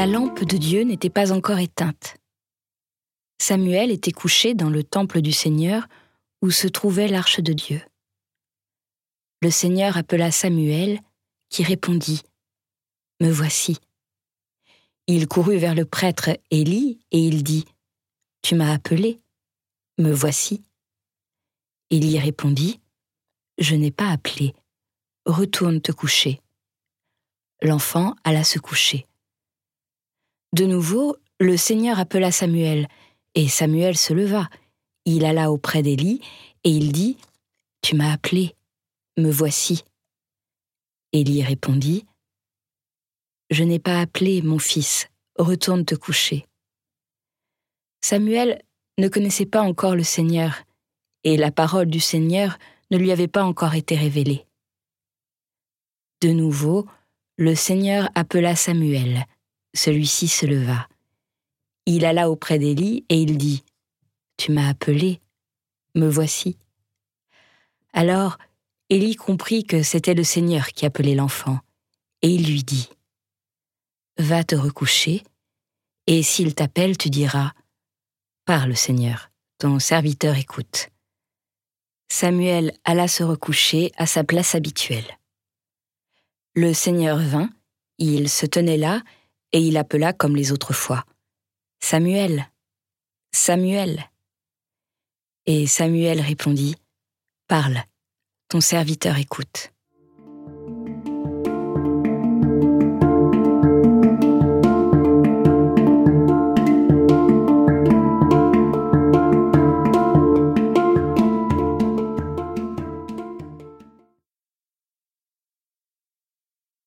lampe de Dieu n'était pas encore éteinte. Samuel était couché dans le temple du Seigneur où se trouvait l'arche de Dieu. Le Seigneur appela Samuel, qui répondit Me voici. Il courut vers le prêtre Élie et il dit Tu m'as appelé, me voici. Élie répondit Je n'ai pas appelé, retourne te coucher. L'enfant alla se coucher. De nouveau, le Seigneur appela Samuel, et Samuel se leva. Il alla auprès d'Élie, et il dit Tu m'as appelé, me voici. Élie répondit Je n'ai pas appelé, mon fils, retourne te coucher. Samuel ne connaissait pas encore le Seigneur, et la parole du Seigneur ne lui avait pas encore été révélée. De nouveau, le Seigneur appela Samuel. Celui-ci se leva. Il alla auprès d'Élie et il dit Tu m'as appelé, me voici. Alors Élie comprit que c'était le Seigneur qui appelait l'enfant, et il lui dit Va te recoucher, et s'il t'appelle, tu diras Parle, Seigneur, ton serviteur écoute. Samuel alla se recoucher à sa place habituelle. Le Seigneur vint, il se tenait là, et il appela comme les autres fois. Samuel, Samuel. Et Samuel répondit, Parle, ton serviteur écoute.